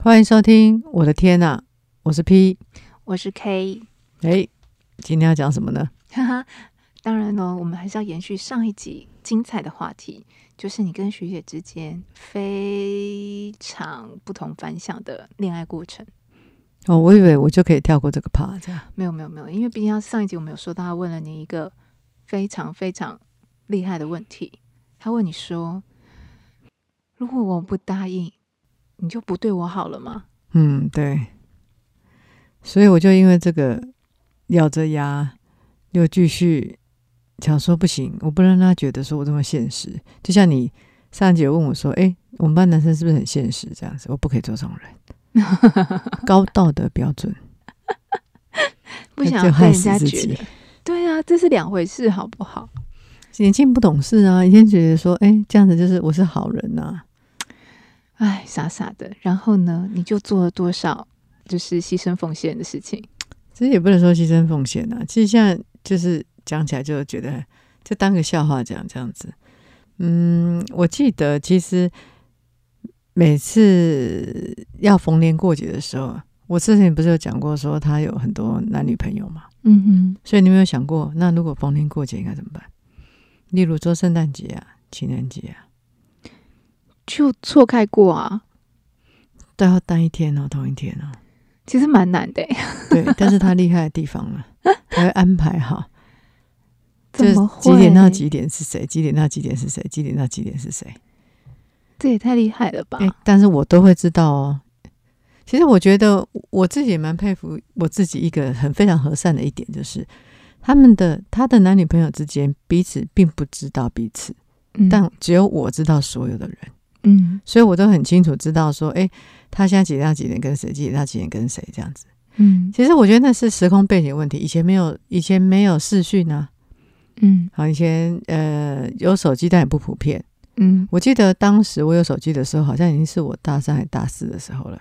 欢迎收听。我的天呐，我是 P，我是 K。哎，今天要讲什么呢？哈哈，当然喽，我们还是要延续上一集精彩的话题，就是你跟学姐之间非常不同凡响的恋爱过程。哦，我以为我就可以跳过这个 part，这样。没有没有没有，因为毕竟上一集我们有说到，他问了你一个非常非常厉害的问题。他问你说：“如果我不答应，你就不对我好了吗？”嗯，对。所以我就因为这个咬着牙又继续想说不行，我不能让他觉得说我这么现实。就像你上一集问我说：“哎，我们班男生是不是很现实？”这样子，我不可以做这种人，高道德标准，不想被人家觉得。对啊，这是两回事，好不好？年轻不懂事啊，以前觉得说，哎，这样子就是我是好人呐、啊，哎，傻傻的。然后呢，你就做了多少就是牺牲奉献的事情？其实也不能说牺牲奉献啊，其实现在就是讲起来就觉得就当个笑话讲这样子。嗯，我记得其实每次要逢年过节的时候，我之前不是有讲过说他有很多男女朋友嘛，嗯哼，所以你有没有想过，那如果逢年过节应该怎么办？例如说圣诞节啊、情人节啊，就错开过啊，都要单一天哦，同一天哦，其实蛮难的。对，但是他厉害的地方了，他会安排好，怎么会？几点到几点是谁？几点到几点是谁？几点到几点是谁？这也太厉害了吧！哎，但是我都会知道哦。其实我觉得我自己也蛮佩服我自己一个很非常和善的一点，就是。他们的他的男女朋友之间彼此并不知道彼此，嗯、但只有我知道所有的人，嗯，所以我都很清楚知道说，哎，他现在几点到几点跟谁，几点到几点跟谁这样子，嗯，其实我觉得那是时空背景问题，以前没有以前没有视讯啊，嗯，好，以前呃有手机但也不普遍，嗯，我记得当时我有手机的时候，好像已经是我大三还大四的时候了，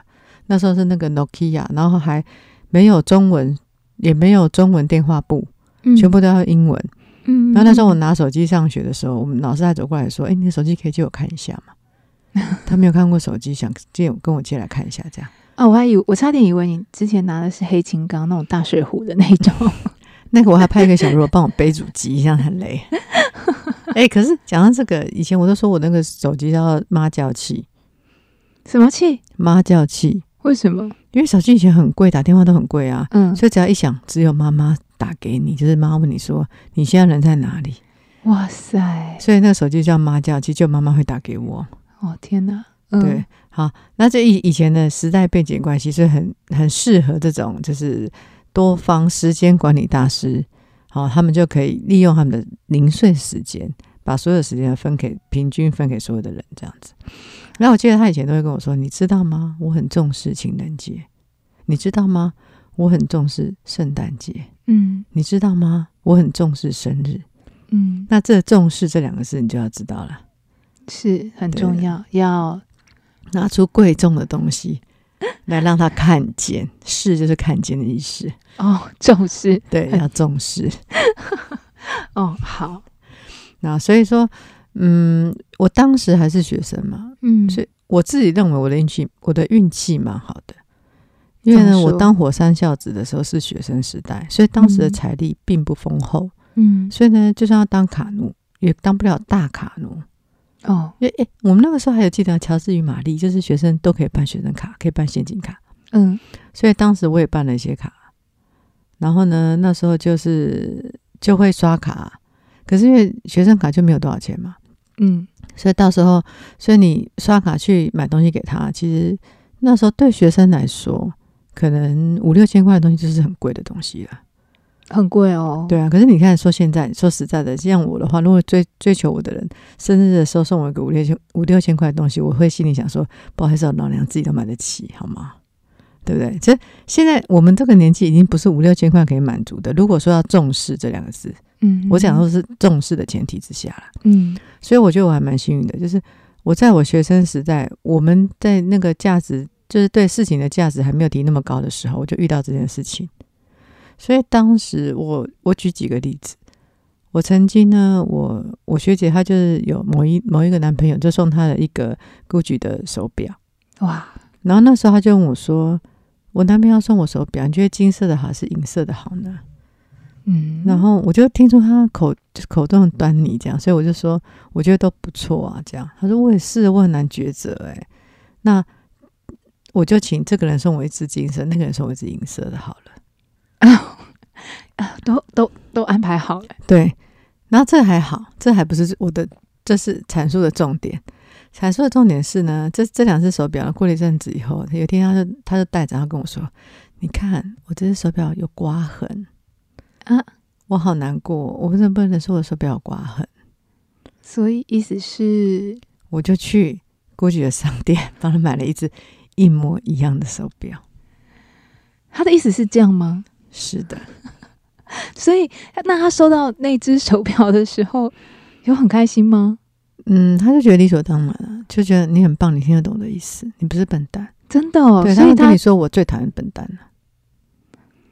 那时候是那个 Nokia，然后还没有中文，也没有中文电话簿。全部都要英文，嗯，然后那时候我拿手机上学的时候，我们老师还走过来说：“哎，你的手机可以借我看一下吗？” 他没有看过手机，想借跟我借来看一下，这样。啊，我还以为我差点以为你之前拿的是黑金刚那种大水壶的那种，那个我还派一个小罗帮我背主机，这样很累。哎，可是讲到这个，以前我都说我那个手机叫妈叫器，什么器？妈叫器？为什么？因为手机以前很贵，打电话都很贵啊，嗯，所以只要一响，只有妈妈。打给你，就是妈问你说你现在人在哪里？哇塞！所以那个手机叫妈叫，其实就妈妈会打给我。哦天哪！嗯、对，好，那这以以前的时代背景关系，是很很适合这种就是多方时间管理大师。好，他们就可以利用他们的零碎时间，把所有时间分给平均分给所有的人，这样子。然后我记得他以前都会跟我说：“你知道吗？我很重视情人节，你知道吗？我很重视圣诞节。”嗯，你知道吗？我很重视生日。嗯，那这重视这两个字，你就要知道了，是很重要，要拿出贵重的东西 来让他看见。视就是看见的意思哦，重视，对，要重视。哦，好。那所以说，嗯，我当时还是学生嘛，嗯，所以我自己认为我的运气，我的运气蛮好的。因为呢，我当火山孝子的时候是学生时代，所以当时的财力并不丰厚。嗯，所以呢，就算要当卡奴，也当不了大卡奴。哦，因为诶，我们那个时候还有记得乔治与玛丽，就是学生都可以办学生卡，可以办现金卡。嗯，所以当时我也办了一些卡。然后呢，那时候就是就会刷卡，可是因为学生卡就没有多少钱嘛。嗯，所以到时候，所以你刷卡去买东西给他，其实那时候对学生来说。可能五六千块的东西就是很贵的东西了，很贵哦。对啊，可是你看，说现在说实在的，像我的话，如果追追求我的人生日的时候送我一个五六千五六千块的东西，我会心里想说，不好意思，老娘自己都买得起，好吗？对不对？其实现在我们这个年纪已经不是五六千块可以满足的。如果说要重视这两个字，嗯，我讲说是重视的前提之下啦，嗯，所以我觉得我还蛮幸运的，就是我在我学生时代，我们在那个价值。就是对事情的价值还没有提那么高的时候，我就遇到这件事情。所以当时我我举几个例子，我曾经呢，我我学姐她就是有某一某一个男朋友，就送她了一个 GUCCI 的手表。哇！然后那时候她就问我说：“我男朋友送我手表，你觉得金色的好，还是银色的好呢？”嗯，然后我就听出他口口中的端倪，这样，所以我就说：“我觉得都不错啊。”这样，他说：“我也是，我很难抉择。”哎，那我就请这个人送我一只金色，那个人送我一只银色的，好了。啊啊，都都都安排好了。对，然后这还好，这还不是我的，这是阐述的重点。阐述的重点是呢，这这两只手表过了一阵子以后，有一天他就他就带着他跟我说：“你看，我这只手表有刮痕啊，我好难过，我为什么不能说我的手表有刮痕？”所以意思是，我就去 GUCCI 的商店帮他买了一只一模一样的手表。他的意思是这样吗？是的。所以，那他收到那只手表的时候，有很开心吗？嗯，他就觉得理所当然了，就觉得你很棒，你听得懂的意思，你不是笨蛋，真的哦。对，所以他他跟你说我最讨厌笨蛋了。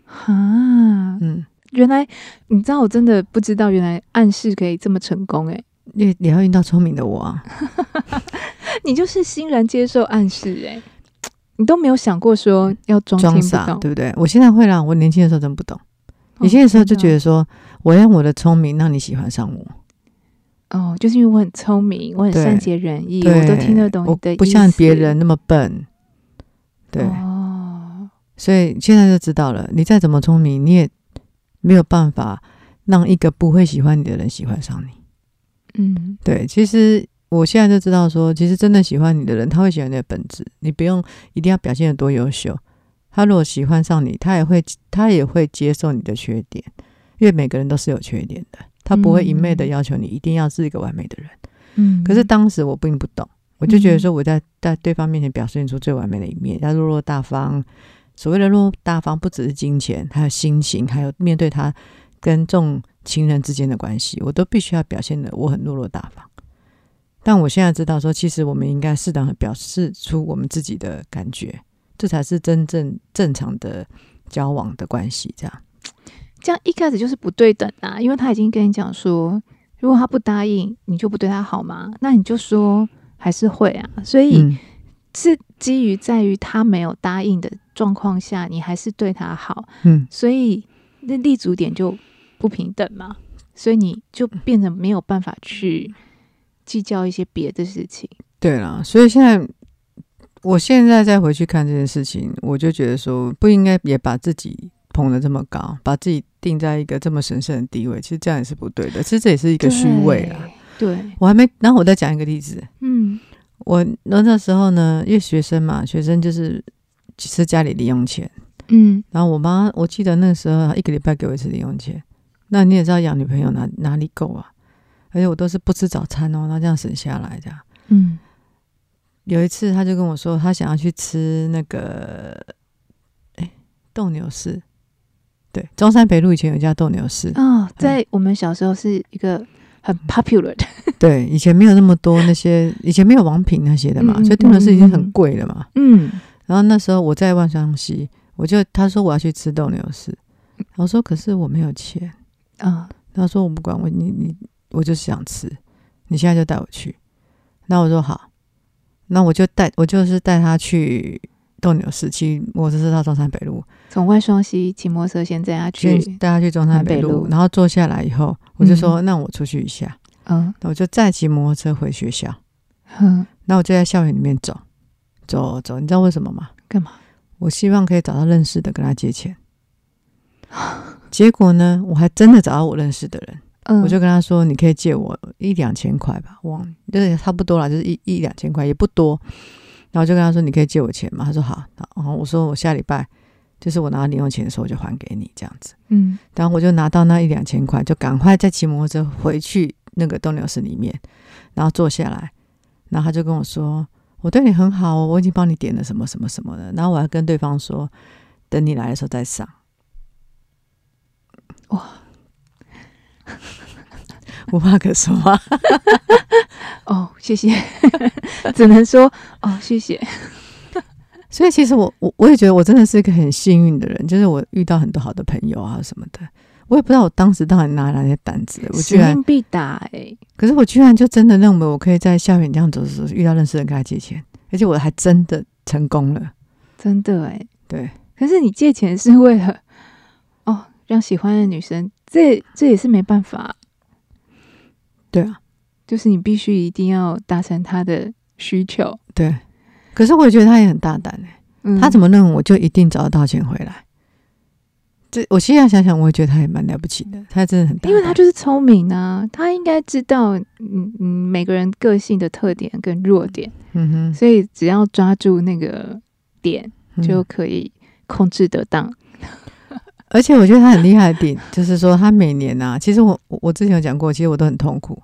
啊，嗯，原来你知道，我真的不知道，原来暗示可以这么成功诶。你你要遇到聪明的我啊，你就是欣然接受暗示诶，你都没有想过说要装装傻，对不对？我现在会啦，我年轻的时候真不懂，年轻的时候就觉得说，我用我的聪明让你喜欢上我。哦，就是因为我很聪明，我很善解人意，我都听得懂你的意思，不像别人那么笨。对，哦，所以现在就知道了，你再怎么聪明，你也没有办法让一个不会喜欢你的人喜欢上你。嗯，对，其实我现在就知道说，其实真的喜欢你的人，他会喜欢你的本质，你不用一定要表现的多优秀。他如果喜欢上你，他也会他也会接受你的缺点，因为每个人都是有缺点的。他不会一昧的要求你一定要是一个完美的人，嗯。可是当时我并不懂，我就觉得说我在在对方面前表现出最完美的一面，要落落大方。所谓的落落大方，不只是金钱，还有心情，还有面对他跟众情人之间的关系，我都必须要表现的我很落落大方。但我现在知道说，其实我们应该适当的表示出我们自己的感觉，这才是真正正常的交往的关系，这样。这样一开始就是不对等啊，因为他已经跟你讲说，如果他不答应，你就不对他好吗？那你就说还是会啊，所以、嗯、是基于在于他没有答应的状况下，你还是对他好，嗯，所以那立足点就不平等嘛，所以你就变得没有办法去计较一些别的事情。对了，所以现在我现在再回去看这件事情，我就觉得说不应该也把自己捧得这么高，把自己。定在一个这么神圣的地位，其实这样也是不对的。其实这也是一个虚伪啊。对，我还没，然后我再讲一个例子。嗯，我那那时候呢，因为学生嘛，学生就是吃家里零用钱。嗯，然后我妈，我记得那个时候一个礼拜给我一次零用钱。那你也知道，养女朋友哪哪里够啊？而且我都是不吃早餐哦，那这样省下来这样。嗯，有一次他就跟我说，他想要去吃那个，哎，斗牛士。对，中山北路以前有一家斗牛士哦，在我们小时候是一个很 popular 的。对，以前没有那么多那些，以前没有王品那些的嘛，嗯、所以斗牛士已经很贵了嘛。嗯，然后那时候我在万双溪，我就他说我要去吃斗牛士，我说可是我没有钱啊。他、哦、说我不管我，你你我就是想吃，你现在就带我去。那我说好，那我就带我就是带他去。斗牛士骑摩托车到中山北路，从外双溪骑摩托车先带他去，带他去中山北路，然后坐下来以后，我就说：“嗯、那我出去一下。”嗯，那我就再骑摩托车回学校。嗯，那我就在校园里面走，走走，你知道为什么吗？干嘛？我希望可以找到认识的跟他借钱。结果呢，我还真的找到我认识的人，嗯，我就跟他说：“你可以借我一两千块吧，忘了，就是差不多了，就是一一两千块，也不多。”然后就跟他说：“你可以借我钱吗？”他说：“好。”然后我说：“我下礼拜就是我拿到零用钱的时候，我就还给你这样子。”嗯，然后我就拿到那一两千块，就赶快再骑摩托车回去那个斗牛士里面，然后坐下来。然后他就跟我说：“我对你很好哦，我已经帮你点了什么什么什么的。”然后我还跟对方说：“等你来的时候再上。”哇，无话可说啊。哦，谢谢，只能说哦，谢谢。所以其实我我我也觉得我真的是一个很幸运的人，就是我遇到很多好的朋友啊什么的。我也不知道我当时到底哪来那些胆子，我居然必打哎、欸！可是我居然就真的认为我可以在校园这样走走，遇到认识的人跟他借钱，而且我还真的成功了。真的哎，对。可是你借钱是为了哦，让喜欢的女生，这这也是没办法。对啊，就是你必须一定要达成他的需求。对。可是我觉得他也很大胆哎，嗯、他怎么认为我就一定找得到钱回来？这我现在想想，我也觉得他也蛮了不起的。他真的很大，因为他就是聪明啊，他应该知道嗯嗯每个人个性的特点跟弱点，嗯哼，所以只要抓住那个点就可以控制得当。嗯、而且我觉得他很厉害的点 就是说，他每年啊，其实我我之前有讲过，其实我都很痛苦，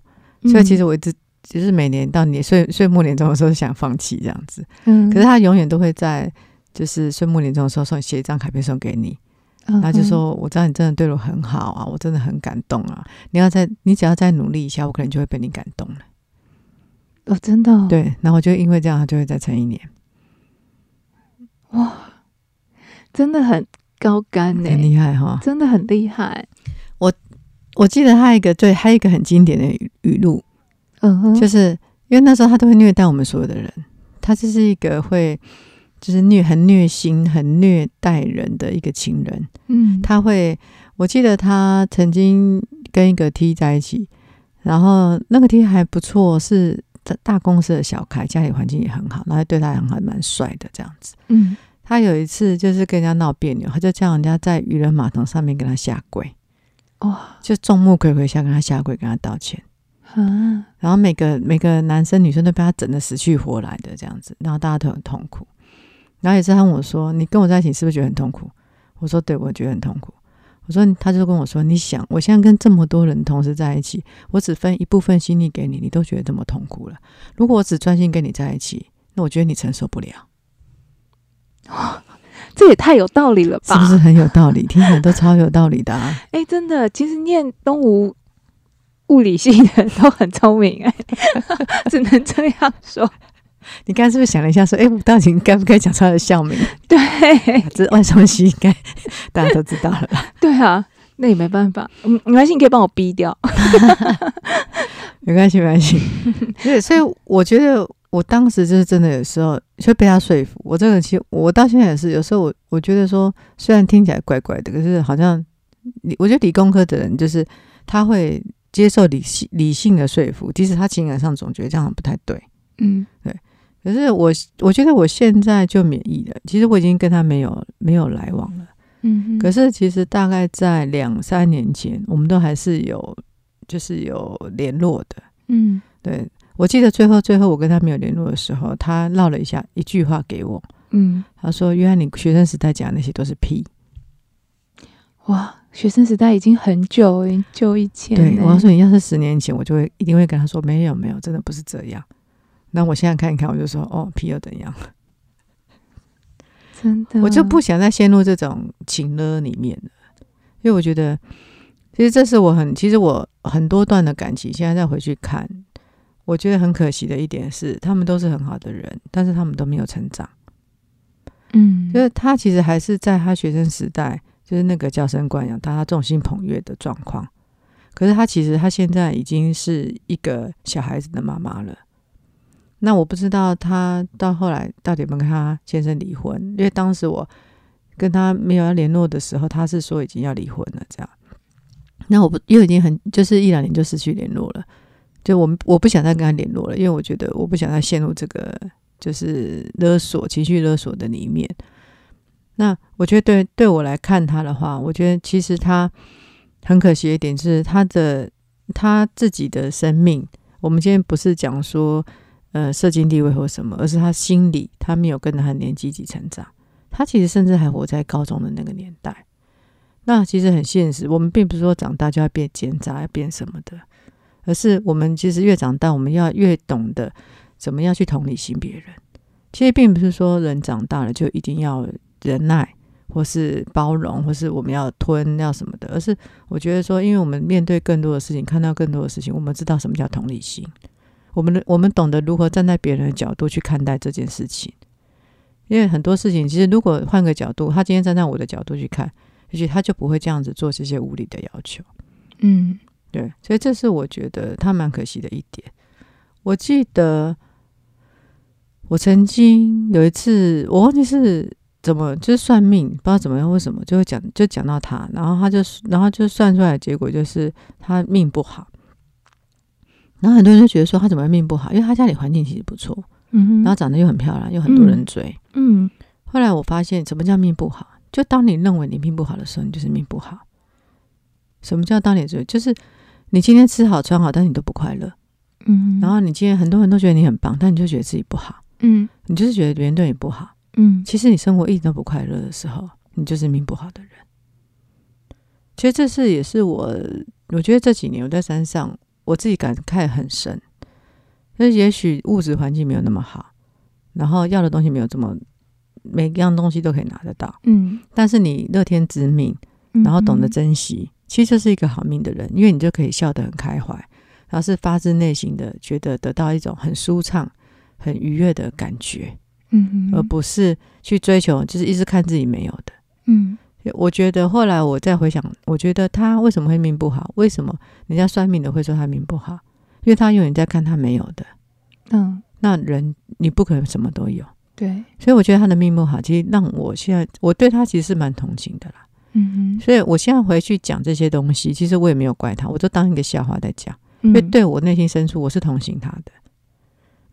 所以其实我一直。就是每年到年岁岁末年终的时候想放弃这样子，嗯，可是他永远都会在就是岁末年终的时候送写一张卡片送给你，嗯、然后就说我知道你真的对我很好啊，我真的很感动啊，你要再你只要再努力一下，我可能就会被你感动了。哦，真的、哦？对，然后就因为这样，他就会再撑一年。哇，真的很高干呢，很厉害哈，真的很厉害。我我记得他一个对，还有一个很经典的语录。嗯哼，就是因为那时候他都会虐待我们所有的人，他就是一个会就是虐很虐心、很虐待人的一个情人。嗯，他会，我记得他曾经跟一个 T 在一起，然后那个 T 还不错，是大公司的小开，家里环境也很好，然后对他很好，蛮帅的这样子。嗯，他有一次就是跟人家闹别扭，他就叫人家在渔人码头上面跟他下跪，哇，就众目睽睽下跟他下跪，跟他道歉。嗯，然后每个每个男生女生都被他整得死去活来的这样子，然后大家都很痛苦。然后也是他问我说：“你跟我在一起是不是觉得很痛苦？”我说：“对，我觉得很痛苦。”我说：“他就跟我说，你想，我现在跟这么多人同时在一起，我只分一部分心力给你，你都觉得这么痛苦了。如果我只专心跟你在一起，那我觉得你承受不了。”哇，这也太有道理了吧？是不是很有道理？听起来都超有道理的啊！哎，真的，其实念东吴。物理系的都很聪明哎，只能这样说。你刚才是不是想了一下，说：“哎，我到底该不该讲出他的校名？”对，这外双系应该大家都知道了吧？对啊，那也没办法。嗯，没关系，你可以帮我逼掉。没关系，没关系。对，所以我觉得我当时就是真的有时候就被他说服。我这个其实我到现在也是，有时候我我觉得说，虽然听起来怪怪的，可是好像理我觉得理工科的人就是他会。接受理性理性的说服，即使他情感上总觉得这样不太对，嗯，对。可是我我觉得我现在就免疫了，其实我已经跟他没有没有来往了，嗯。可是其实大概在两三年前，我们都还是有就是有联络的，嗯，对。我记得最后最后我跟他没有联络的时候，他唠了一下一句话给我，嗯，他说：“约翰你学生时代讲的那些都是屁。”哇。学生时代已经很久，很久以前。对，我要说，你要是十年前，我就会一定会跟他说，没有，没有，真的不是这样。那我现在看一看，我就说，哦，屁又怎样？真的，我就不想再陷入这种情勒里面了，因为我觉得，其实这是我很，其实我很多段的感情，现在再回去看，我觉得很可惜的一点是，他们都是很好的人，但是他们都没有成长。嗯，就是他其实还是在他学生时代。就是那个娇生惯养，大家众星捧月的状况。可是他其实他现在已经是一个小孩子的妈妈了。那我不知道他到后来到底有没有跟他先生离婚，因为当时我跟他没有要联络的时候，他是说已经要离婚了。这样，那我不又已经很就是一两年就失去联络了。就我们我不想再跟他联络了，因为我觉得我不想再陷入这个就是勒索、情绪勒索的里面。那我觉得对对我来看他的话，我觉得其实他很可惜一点，是他的他自己的生命。我们今天不是讲说呃社经地位或什么，而是他心里他没有跟着他年纪一起成长。他其实甚至还活在高中的那个年代。那其实很现实，我们并不是说长大就要变奸诈，要变什么的，而是我们其实越长大，我们要越懂得怎么样去同理心别人。其实并不是说人长大了就一定要。忍耐，或是包容，或是我们要吞要什么的，而是我觉得说，因为我们面对更多的事情，看到更多的事情，我们知道什么叫同理心，我们我们懂得如何站在别人的角度去看待这件事情。因为很多事情，其实如果换个角度，他今天站在我的角度去看，也许他就不会这样子做这些无理的要求。嗯，对，所以这是我觉得他蛮可惜的一点。我记得。我曾经有一次，我忘记是怎么，就是算命，不知道怎么样，为什么就会讲，就讲到他，然后他就，然后就算出来的结果就是他命不好。然后很多人就觉得说他怎么命不好，因为他家里环境其实不错，然后长得又很漂亮，又很多人追，嗯。后来我发现，什么叫命不好？就当你认为你命不好的时候，你就是命不好。什么叫当你追？就是你今天吃好穿好，但你都不快乐，嗯。然后你今天很多人都觉得你很棒，但你就觉得自己不好。嗯，你就是觉得别人对你不好，嗯，其实你生活一直都不快乐的时候，你就是命不好的人。其实这是也是我，我觉得这几年我在山上，我自己感慨很深。那也许物质环境没有那么好，然后要的东西没有这么每一样东西都可以拿得到，嗯，但是你乐天知命，然后懂得珍惜，嗯、其实就是一个好命的人，因为你就可以笑得很开怀，然后是发自内心的觉得得到一种很舒畅。很愉悦的感觉，嗯，而不是去追求，就是一直看自己没有的，嗯。我觉得后来我再回想，我觉得他为什么会命不好？为什么人家算命的会说他命不好？因为他永远在看他没有的，嗯。那人你不可能什么都有，对。所以我觉得他的命不好，其实让我现在我对他其实是蛮同情的啦，嗯。所以我现在回去讲这些东西，其实我也没有怪他，我就当一个笑话在讲，因为对我内心深处我是同情他的。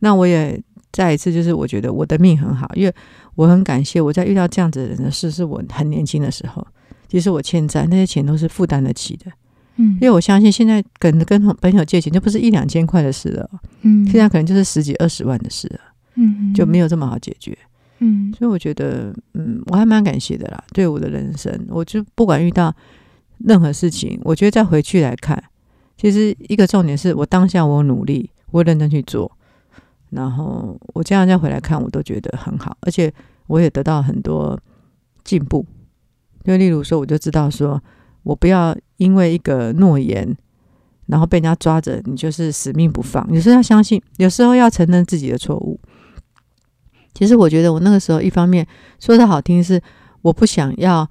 那我也再一次，就是我觉得我的命很好，因为我很感谢我在遇到这样子的人的事，是我很年轻的时候，其实我欠债那些钱都是负担得起的，嗯，因为我相信现在跟跟朋友借钱就不是一两千块的事了，嗯，现在可能就是十几二十万的事了，嗯，就没有这么好解决，嗯，所以我觉得，嗯，我还蛮感谢的啦，对我的人生，我就不管遇到任何事情，我觉得再回去来看，其实一个重点是我当下我努力，我认真去做。然后我这样再回来看，我都觉得很好，而且我也得到很多进步。就例如说，我就知道说，我不要因为一个诺言，然后被人家抓着，你就是死命不放。有时候要相信，有时候要承认自己的错误。其实我觉得，我那个时候一方面说的好听是，我不想要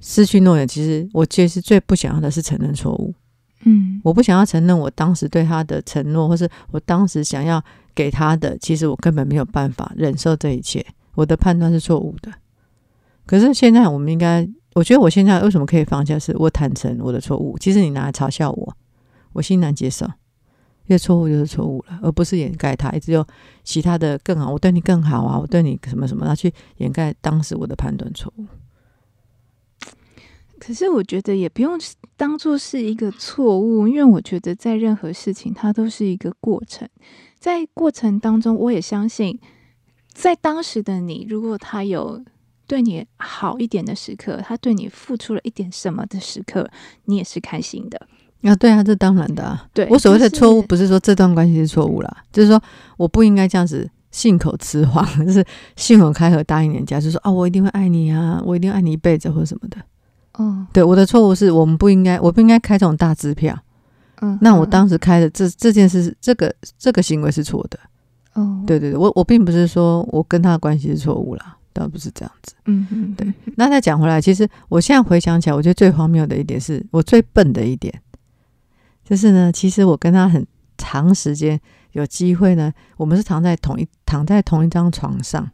失去诺言。其实我其实最不想要的是承认错误。嗯，我不想要承认我当时对他的承诺，或是我当时想要给他的，其实我根本没有办法忍受这一切。我的判断是错误的。可是现在，我们应该，我觉得我现在为什么可以放下？是我坦诚我的错误。其实你拿来嘲笑我，我欣然接受，这错误就是错误了，而不是掩盖它，一直有其他的更好。我对你更好啊，我对你什么什么，然后去掩盖当时我的判断错误。可是我觉得也不用当做是一个错误，因为我觉得在任何事情它都是一个过程，在过程当中，我也相信，在当时的你，如果他有对你好一点的时刻，他对你付出了一点什么的时刻，你也是开心的。啊，对啊，这当然的啊。对，我所谓的错误，不是说这段关系是错误啦，就是说我不应该这样子信口雌黄，就是信口开河答应人家，就是说啊，我一定会爱你啊，我一定爱你一辈子或什么的。嗯，对，我的错误是我们不应该，我不应该开这种大支票。嗯，那我当时开的这这件事，这个这个行为是错的。哦，对对对，我我并不是说我跟他的关系是错误啦，倒不是这样子。嗯嗯，对。那再讲回来，其实我现在回想起来，我觉得最荒谬的一点是我最笨的一点，就是呢，其实我跟他很长时间有机会呢，我们是躺在同一躺在同一张床上。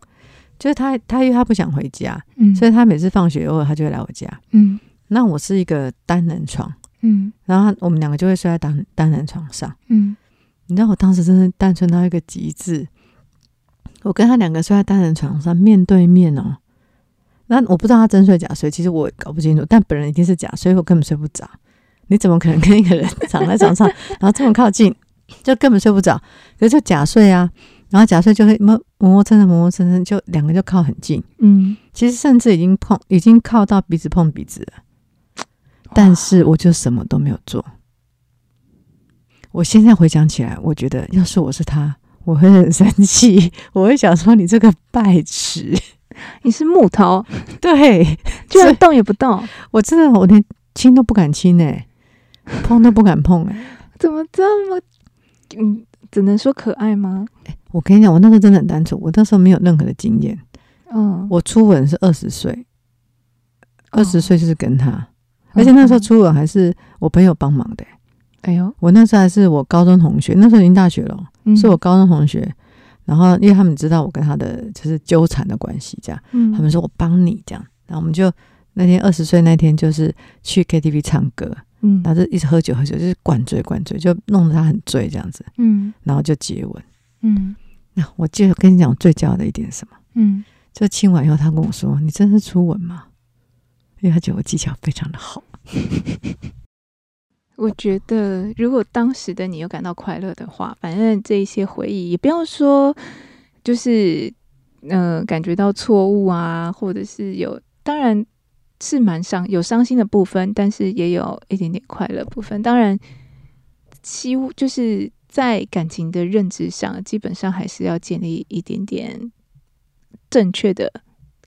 就是他，他因为他不想回家，嗯，所以他每次放学后，他就会来我家，嗯。那我是一个单人床，嗯，然后我们两个就会睡在单单人床上，嗯。你知道我当时真的单纯到一个极致，我跟他两个睡在单人床上，面对面哦。那我不知道他真睡假睡，其实我也搞不清楚，但本人一定是假睡，我根本睡不着。你怎么可能跟一个人躺在床上，然后这么靠近，就根本睡不着？可是就假睡啊。然后假睡就会磨磨蹭蹭磨磨蹭蹭，就两个就靠很近，嗯，其实甚至已经碰，已经靠到鼻子碰鼻子了，但是我就什么都没有做。我现在回想起来，我觉得要是我是他，我会很生气，我会想说你这个败痴，你是木头，对，居然动也不动，我真的我连亲都不敢亲哎，碰都不敢碰哎，怎么这么，嗯，只能说可爱吗？我跟你讲，我那时候真的很单纯，我那时候没有任何的经验。嗯，我初吻是二十岁，二十岁就是跟他，哦、而且那时候初吻还是我朋友帮忙的。哎呦，我那时候还是我高中同学，那时候已经大学了，嗯、是我高中同学。然后因为他们知道我跟他的就是纠缠的关系，这样，嗯，他们说我帮你这样，然后我们就那天二十岁那天就是去 KTV 唱歌，嗯，然后就一直喝酒喝酒，就是灌醉灌醉，就弄得他很醉这样子，嗯，然后就接吻，嗯，那我记得跟你讲我最骄傲的一点是什么？嗯，就亲完以后，他跟我说：“你真是初吻吗？”因为他觉得我技巧非常的好。我觉得，如果当时的你有感到快乐的话，反正这一些回忆也不要说，就是嗯、呃，感觉到错误啊，或者是有，当然是蛮伤，有伤心的部分，但是也有一点点快乐部分。当然，希就是在感情的认知上，基本上还是要建立一点点正确的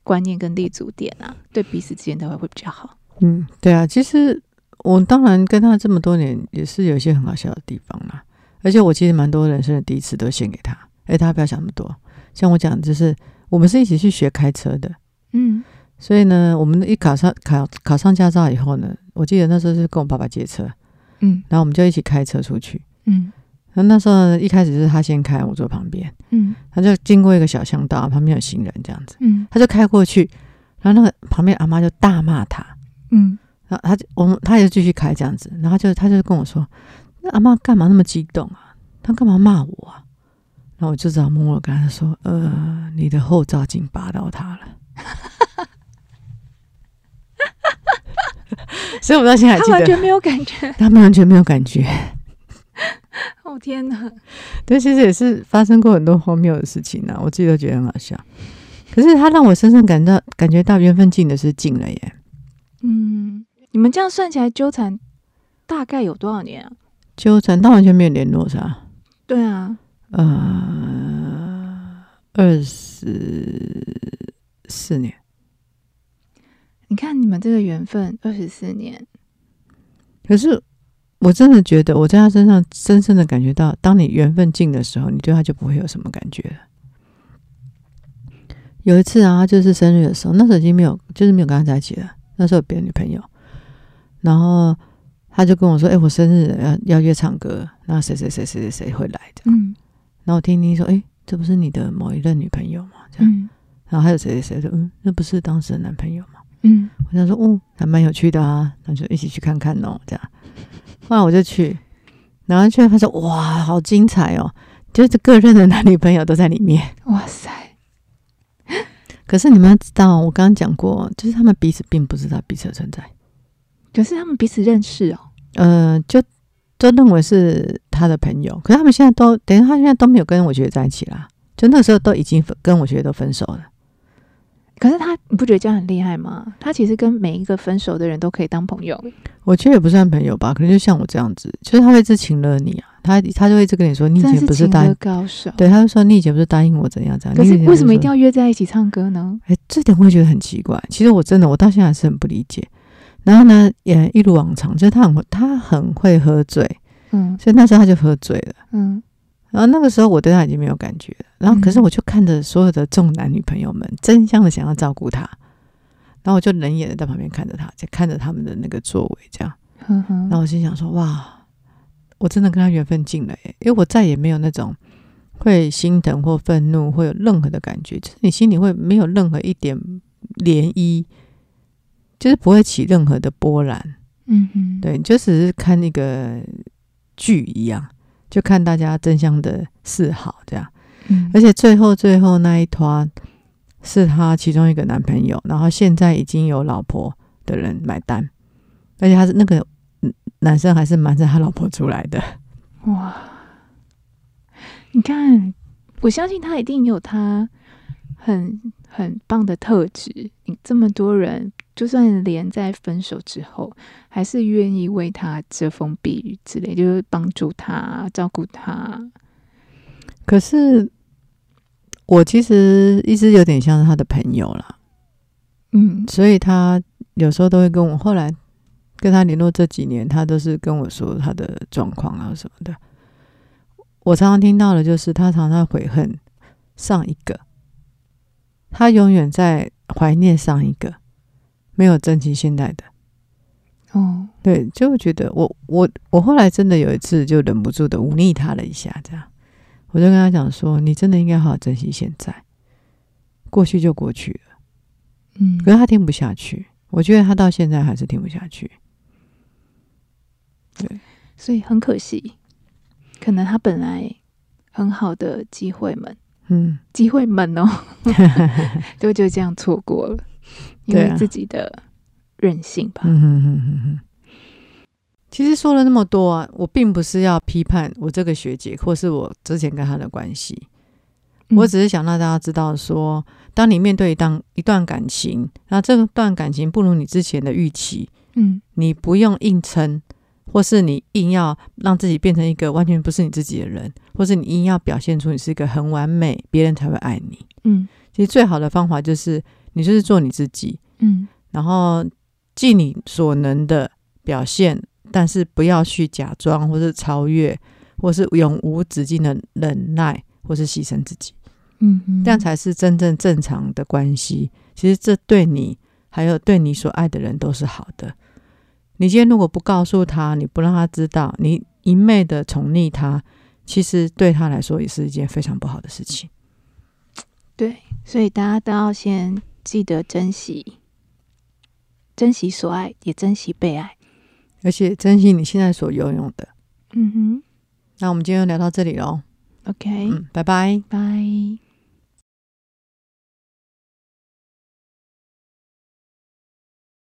观念跟立足点啊，对彼此之间都会会比较好。嗯，对啊，其实。我当然跟他这么多年，也是有一些很好笑的地方啦。而且我其实蛮多人生的第一次都献给他。哎，大家不要想那么多。像我讲，就是我们是一起去学开车的，嗯，所以呢，我们一考上考考上驾照以后呢，我记得那时候是跟我爸爸借车，嗯，然后我们就一起开车出去，嗯，然后那时候呢，一开始是他先开，我坐旁边，嗯，他就经过一个小巷道，旁边有行人这样子，嗯，他就开过去，然后那个旁边阿妈就大骂他，嗯。然后他就我们他也继续开这样子，然后就他就跟我说：“那阿妈干嘛那么激动啊？他干嘛骂我啊？”然后我就只好默默跟他说：“呃，你的后照镜拔到他了。” 所以我到现在还记得，他完全没有感觉，他们完全没有感觉。哦天哪！对，其实也是发生过很多荒谬的事情呢、啊，我自己都觉得很好笑。可是他让我深深感到感觉到缘分尽的是尽了耶。嗯。你们这样算起来纠缠大概有多少年啊？纠缠，到完全没有联络是吧？对啊，呃，二十四年。你看你们这个缘分二十四年，可是我真的觉得我在他身上深深的感觉到，当你缘分尽的时候，你对他就不会有什么感觉了。有一次啊，他就是生日的时候，那时候已经没有，就是没有跟他在一起了，那时候有别的女朋友。然后他就跟我说：“哎、欸，我生日要要约唱歌，那谁谁谁谁谁谁会来的。”嗯，然后我听听说：“哎、欸，这不是你的某一任女朋友吗？”这样，嗯、然后还有谁谁谁说：“嗯，那不是当时的男朋友吗？”嗯，我想说：“哦，还蛮有趣的啊，那就一起去看看哦。”这样，后来我就去，然后去发现：“哇，好精彩哦！就是各任的男女朋友都在里面。”哇塞！可是你们要知道，我刚刚讲过，就是他们彼此并不知道彼此的存在。可是他们彼此认识哦，呃，就都认为是他的朋友。可是他们现在都等于他现在都没有跟我学姐在一起啦，就那时候都已经跟我学姐都分手了。可是他，你不觉得这样很厉害吗？他其实跟每一个分手的人都可以当朋友。我觉得也不算朋友吧，可能就像我这样子，就是他会一直请了你啊，他他就会一直跟你说，你以前不是答应高手，对，他就说你以前不是答应我怎样怎样。可是为什么一定要约在一起唱歌呢？哎，这点我会觉得很奇怪。其实我真的，我到现在还是很不理解。然后呢，也一如往常，就是他很他很会喝醉，嗯，所以那时候他就喝醉了，嗯。然后那个时候我对他已经没有感觉了，然后可是我就看着所有的众男女朋友们争相的想要照顾他，然后我就冷眼的在旁边看着他，在看着他们的那个座位这样。然后我心想说：哇，我真的跟他缘分尽了耶，因为我再也没有那种会心疼或愤怒会有任何的感觉，就是你心里会没有任何一点涟漪。就是不会起任何的波澜，嗯哼，对，就只是看那个剧一样，就看大家真相的示好这样，嗯，而且最后最后那一团是他其中一个男朋友，然后现在已经有老婆的人买单，而且他是那个男生还是瞒着他老婆出来的，哇！你看，我相信他一定有他很很棒的特质，你这么多人。就算连在分手之后，还是愿意为他遮风避雨之类，就是帮助他、照顾他。可是我其实一直有点像是他的朋友啦，嗯，所以他有时候都会跟我，后来跟他联络这几年，他都是跟我说他的状况啊什么的。我常常听到的就是他常常悔恨上一个，他永远在怀念上一个。没有珍惜现在的。哦，对，就觉得我我我后来真的有一次就忍不住的忤逆他了一下，这样。我就跟他讲说，你真的应该好好珍惜现在，过去就过去了。嗯，可是他听不下去，我觉得他到现在还是听不下去。对，所以很可惜，可能他本来很好的机会们，嗯，机会们哦，都就这样错过了，因为自己的任性吧。嗯哼哼哼哼。其实说了那么多啊，我并不是要批判我这个学姐，或是我之前跟她的关系。嗯、我只是想让大家知道说，当你面对一段一段感情，那这段感情不如你之前的预期，嗯，你不用硬撑，或是你硬要让自己变成一个完全不是你自己的人，或是你硬要表现出你是一个很完美，别人才会爱你。嗯，其实最好的方法就是你就是做你自己，嗯，然后尽你所能的表现。但是不要去假装，或是超越，或是永无止境的忍耐，或是牺牲自己。嗯哼，这样才是真正正常的关系。其实这对你，还有对你所爱的人都是好的。你今天如果不告诉他，你不让他知道，你一昧的宠溺他，其实对他来说也是一件非常不好的事情。对，所以大家都要先记得珍惜，珍惜所爱，也珍惜被爱。而且珍惜你现在所拥有的。嗯哼，那我们今天就聊到这里喽。OK，嗯，拜拜，拜。